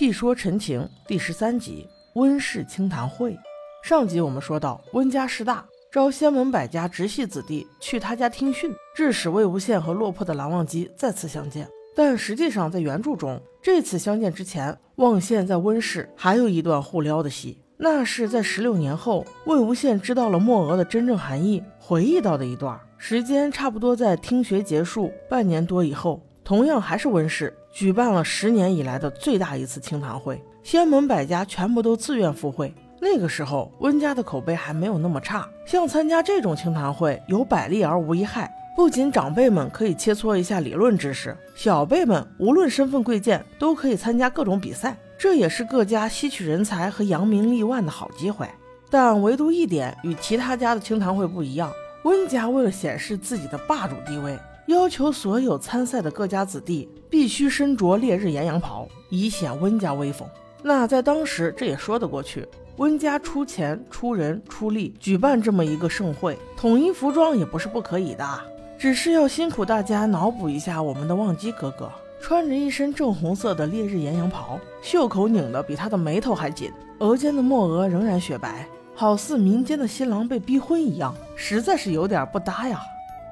细说陈情第十三集温氏清谈会。上集我们说到，温家势大，招仙门百家直系子弟去他家听训，致使魏无羡和落魄的蓝忘机再次相见。但实际上，在原著中，这次相见之前，望羡在温氏还有一段互撩的戏，那是在十六年后，魏无羡知道了墨娥的真正含义，回忆到的一段时间，差不多在听学结束半年多以后。同样还是温氏举办了十年以来的最大一次清谈会，仙门百家全部都自愿赴会。那个时候温家的口碑还没有那么差，像参加这种清谈会有百利而无一害。不仅长辈们可以切磋一下理论知识，小辈们无论身份贵贱都可以参加各种比赛，这也是各家吸取人才和扬名立万的好机会。但唯独一点与其他家的清谈会不一样，温家为了显示自己的霸主地位。要求所有参赛的各家子弟必须身着烈日炎阳袍，以显温家威风。那在当时，这也说得过去。温家出钱、出人、出力举办这么一个盛会，统一服装也不是不可以的，只是要辛苦大家脑补一下我们的忘机哥哥，穿着一身正红色的烈日炎阳袍，袖口拧得比他的眉头还紧，额间的墨额仍然雪白，好似民间的新郎被逼婚一样，实在是有点不搭呀。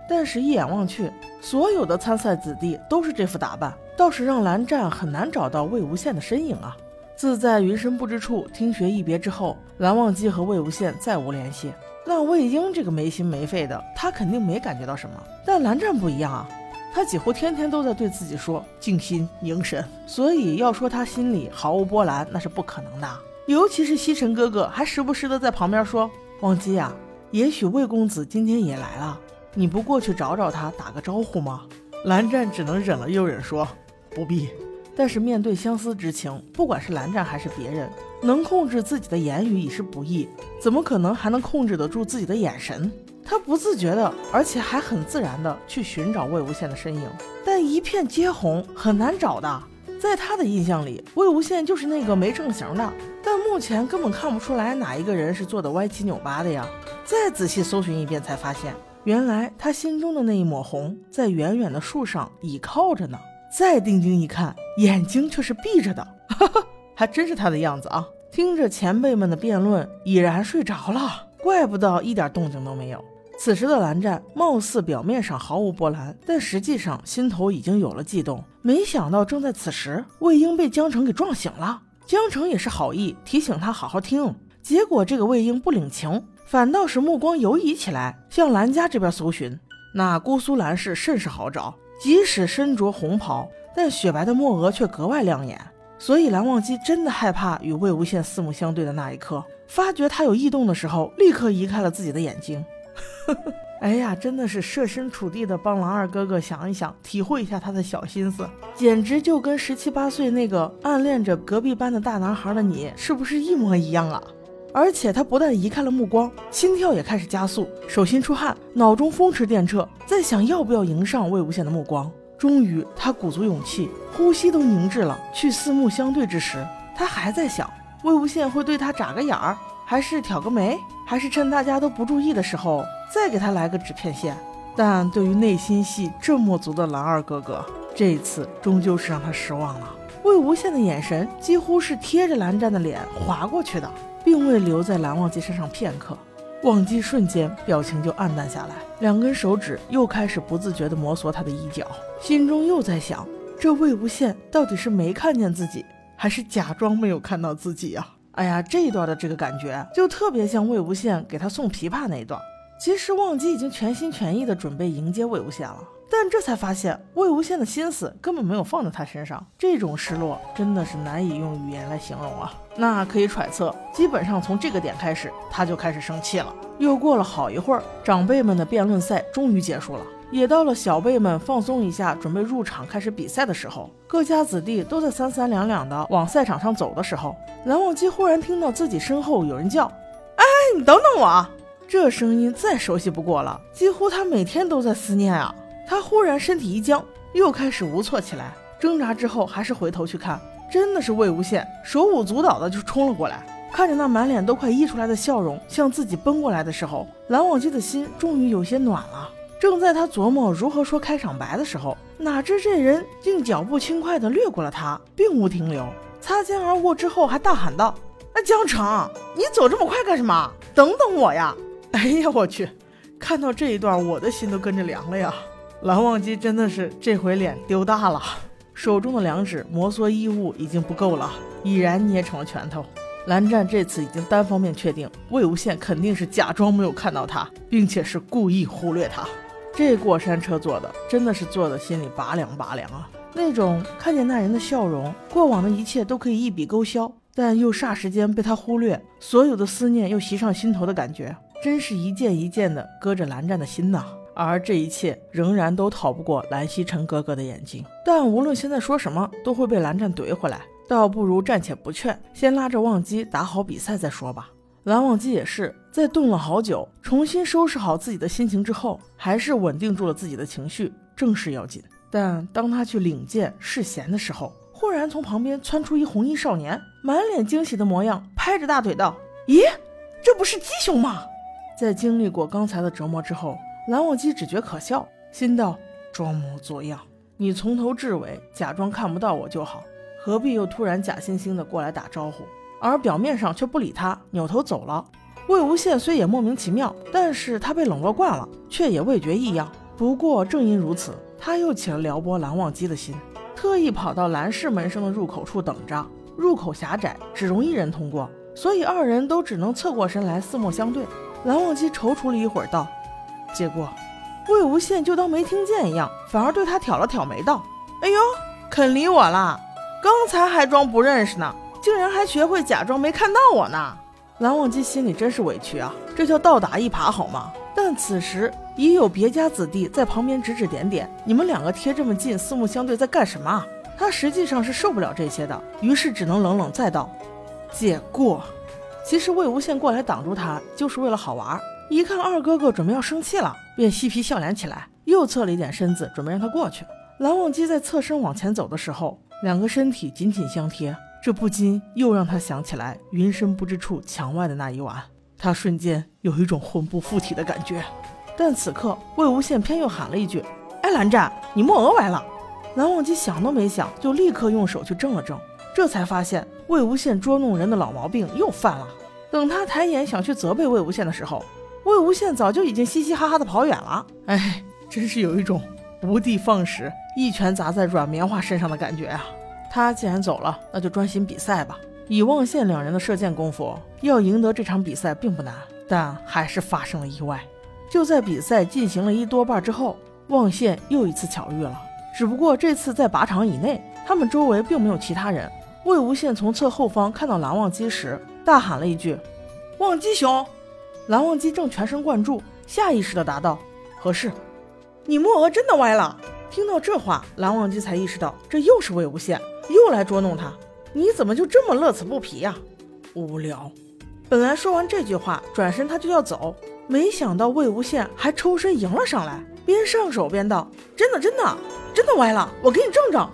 但是，一眼望去，所有的参赛子弟都是这副打扮，倒是让蓝湛很难找到魏无羡的身影啊。自在云深不知处听学一别之后，蓝忘机和魏无羡再无联系。那魏婴这个没心没肺的，他肯定没感觉到什么。但蓝湛不一样啊，他几乎天天都在对自己说静心凝神，所以要说他心里毫无波澜，那是不可能的。尤其是西尘哥哥，还时不时的在旁边说：“忘机呀，也许魏公子今天也来了。”你不过去找找他，打个招呼吗？蓝湛只能忍了又忍，说不必。但是面对相思之情，不管是蓝湛还是别人，能控制自己的言语已是不易，怎么可能还能控制得住自己的眼神？他不自觉的，而且还很自然的去寻找魏无羡的身影，但一片街红，很难找的。在他的印象里，魏无羡就是那个没正形的，但目前根本看不出来哪一个人是做的歪七扭八的呀。再仔细搜寻一遍，才发现。原来他心中的那一抹红，在远远的树上倚靠着呢。再定睛一看，眼睛却是闭着的，哈哈，还真是他的样子啊！听着前辈们的辩论，已然睡着了，怪不得一点动静都没有。此时的蓝湛貌似表面上毫无波澜，但实际上心头已经有了悸动。没想到正在此时，魏婴被江城给撞醒了。江城也是好意提醒他好好听，结果这个魏婴不领情。反倒是目光游移起来，向兰家这边搜寻。那姑苏兰氏甚是好找，即使身着红袍，但雪白的墨额却格外亮眼。所以蓝忘机真的害怕与魏无羡四目相对的那一刻，发觉他有异动的时候，立刻移开了自己的眼睛。哎呀，真的是设身处地的帮蓝二哥哥想一想，体会一下他的小心思，简直就跟十七八岁那个暗恋着隔壁班的大男孩的你，是不是一模一样啊？而且他不但移开了目光，心跳也开始加速，手心出汗，脑中风驰电掣，在想要不要迎上魏无羡的目光。终于，他鼓足勇气，呼吸都凝滞了，去四目相对之时，他还在想魏无羡会对他眨个眼儿，还是挑个眉，还是趁大家都不注意的时候再给他来个纸片线。但对于内心戏这么足的蓝二哥哥，这一次终究是让他失望了。魏无羡的眼神几乎是贴着蓝湛的脸划过去的。并未留在蓝忘机身上片刻，忘机瞬间表情就暗淡下来，两根手指又开始不自觉地摩挲他的衣角，心中又在想：这魏无羡到底是没看见自己，还是假装没有看到自己呀？哎呀，这一段的这个感觉就特别像魏无羡给他送琵琶那一段。其实忘机已经全心全意地准备迎接魏无羡了。但这才发现，魏无羡的心思根本没有放在他身上，这种失落真的是难以用语言来形容啊！那可以揣测，基本上从这个点开始，他就开始生气了。又过了好一会儿，长辈们的辩论赛终于结束了，也到了小辈们放松一下，准备入场开始比赛的时候。各家子弟都在三三两两的往赛场上走的时候，蓝忘机忽然听到自己身后有人叫：“哎，你等等我！”这声音再熟悉不过了，几乎他每天都在思念啊。他忽然身体一僵，又开始无措起来，挣扎之后还是回头去看，真的是魏无羡，手舞足蹈的就冲了过来。看着那满脸都快溢出来的笑容向自己奔过来的时候，蓝忘机的心终于有些暖了。正在他琢磨如何说开场白的时候，哪知这人竟脚步轻快的掠过了他，并无停留。擦肩而过之后还大喊道：“哎，江城，你走这么快干什么？等等我呀！”哎呀，我去！看到这一段，我的心都跟着凉了呀。蓝忘机真的是这回脸丢大了，手中的两指摩挲衣物已经不够了，已然捏成了拳头。蓝湛这次已经单方面确定，魏无羡肯定是假装没有看到他，并且是故意忽略他。这过山车做的真的是做的心里拔凉拔凉啊！那种看见那人的笑容，过往的一切都可以一笔勾销，但又霎时间被他忽略，所有的思念又袭上心头的感觉，真是一件一件的割着蓝湛的心呐！而这一切仍然都逃不过蓝曦臣哥哥的眼睛。但无论现在说什么，都会被蓝湛怼回来，倒不如暂且不劝，先拉着忘机打好比赛再说吧。蓝忘机也是在动了好久，重新收拾好自己的心情之后，还是稳定住了自己的情绪，正事要紧。但当他去领剑试弦的时候，忽然从旁边窜出一红衣少年，满脸惊喜的模样，拍着大腿道：“咦，这不是鸡兄吗？”在经历过刚才的折磨之后，蓝忘机只觉可笑，心道：“装模作样，你从头至尾假装看不到我就好，何必又突然假惺惺的过来打招呼？”而表面上却不理他，扭头走了。魏无羡虽也莫名其妙，但是他被冷落惯了，却也未觉异样。不过正因如此，他又起了撩拨蓝忘机的心，特意跑到蓝氏门生的入口处等着。入口狭窄，只容一人通过，所以二人都只能侧过身来四目相对。蓝忘机踌躇了一会儿，道：“结果，魏无羡就当没听见一样，反而对他挑了挑眉，道：‘哎呦，肯理我了？刚才还装不认识呢。’”竟然还学会假装没看到我呢！蓝忘机心里真是委屈啊，这叫倒打一耙好吗？但此时已有别家子弟在旁边指指点点，你们两个贴这么近，四目相对，在干什么？他实际上是受不了这些的，于是只能冷冷再道：“借过。”其实魏无羡过来挡住他，就是为了好玩。一看二哥哥准备要生气了，便嬉皮笑脸起来，又侧了一点身子，准备让他过去。蓝忘机在侧身往前走的时候，两个身体紧紧相贴。这不禁又让他想起来云深不知处墙外的那一晚，他瞬间有一种魂不附体的感觉。但此刻魏无羡偏又喊了一句：“哎，蓝湛，你莫额歪了！”蓝忘机想都没想，就立刻用手去正了正，这才发现魏无羡捉弄人的老毛病又犯了。等他抬眼想去责备魏无羡的时候，魏无羡早就已经嘻嘻哈哈的跑远了。哎，真是有一种无的放矢，一拳砸在软棉花身上的感觉啊！他既然走了，那就专心比赛吧。以望羡两人的射箭功夫，要赢得这场比赛并不难，但还是发生了意外。就在比赛进行了一多半之后，望羡又一次巧遇了，只不过这次在靶场以内，他们周围并没有其他人。魏无羡从侧后方看到蓝忘机时，大喊了一句：“忘机兄！”蓝忘机正全神贯注，下意识地答道：“何事？你墨额真的歪了。”听到这话，蓝忘机才意识到这又是魏无羡。又来捉弄他，你怎么就这么乐此不疲呀？无聊。本来说完这句话，转身他就要走，没想到魏无羡还抽身迎了上来，边上手边道：“真的，真的，真的歪了，我给你正正。”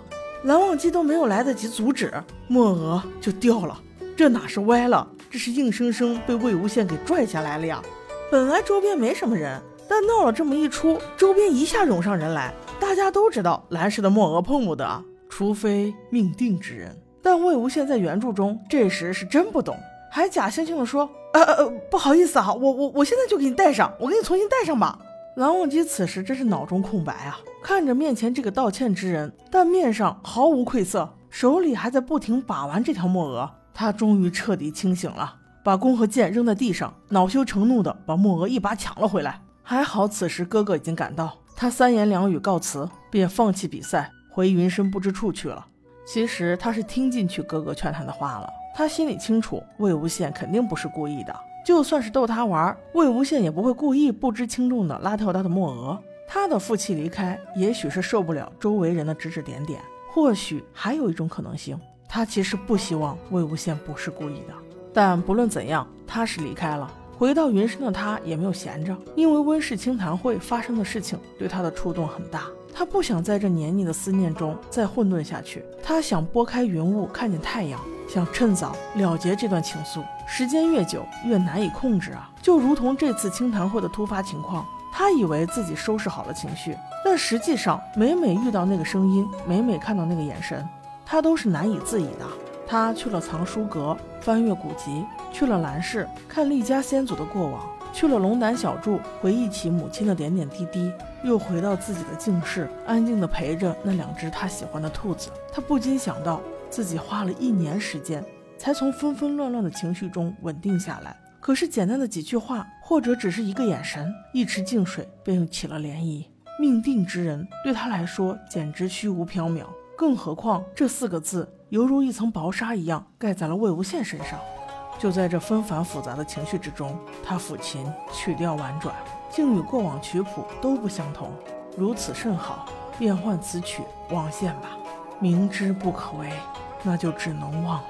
蓝忘机都没有来得及阻止，墨额就掉了。这哪是歪了，这是硬生生被魏无羡给拽下来了呀！本来周边没什么人，但闹了这么一出，周边一下涌上人来。大家都知道蓝氏的墨额碰不得。除非命定之人，但魏无羡在原著中这时是真不懂，还假惺惺地说：“呃呃，不好意思啊，我我我现在就给你戴上，我给你重新戴上吧。”蓝忘机此时真是脑中空白啊，看着面前这个道歉之人，但面上毫无愧色，手里还在不停把玩这条墨额，他终于彻底清醒了，把弓和箭扔在地上，恼羞成怒的把墨娥一把抢了回来。还好此时哥哥已经赶到，他三言两语告辞，便放弃比赛。回云深不知处去了。其实他是听进去哥哥劝他的话了。他心里清楚，魏无羡肯定不是故意的。就算是逗他玩，魏无羡也不会故意不知轻重的拉掉他的墨娥。他的负气离开，也许是受不了周围人的指指点点。或许还有一种可能性，他其实不希望魏无羡不是故意的。但不论怎样，他是离开了。回到云深的他也没有闲着，因为温氏清谈会发生的事情对他的触动很大。他不想在这黏腻的思念中再混沌下去，他想拨开云雾看见太阳，想趁早了结这段情愫。时间越久越难以控制啊！就如同这次清谈会的突发情况，他以为自己收拾好了情绪，但实际上每每遇到那个声音，每每看到那个眼神，他都是难以自已的。他去了藏书阁翻阅古籍，去了兰室看历家先祖的过往，去了龙胆小筑回忆起母亲的点点滴滴，又回到自己的静室，安静地陪着那两只他喜欢的兔子。他不禁想到，自己花了一年时间，才从纷纷乱乱的情绪中稳定下来。可是简单的几句话，或者只是一个眼神，一池静水便又起了涟漪。命定之人对他来说简直虚无缥缈，更何况这四个字犹如一层薄纱一样盖在了魏无羡身上。就在这纷繁复杂的情绪之中，他抚琴，曲调婉转，竟与过往曲谱都不相同。如此甚好，变换此曲望羡吧。明知不可为，那就只能忘了。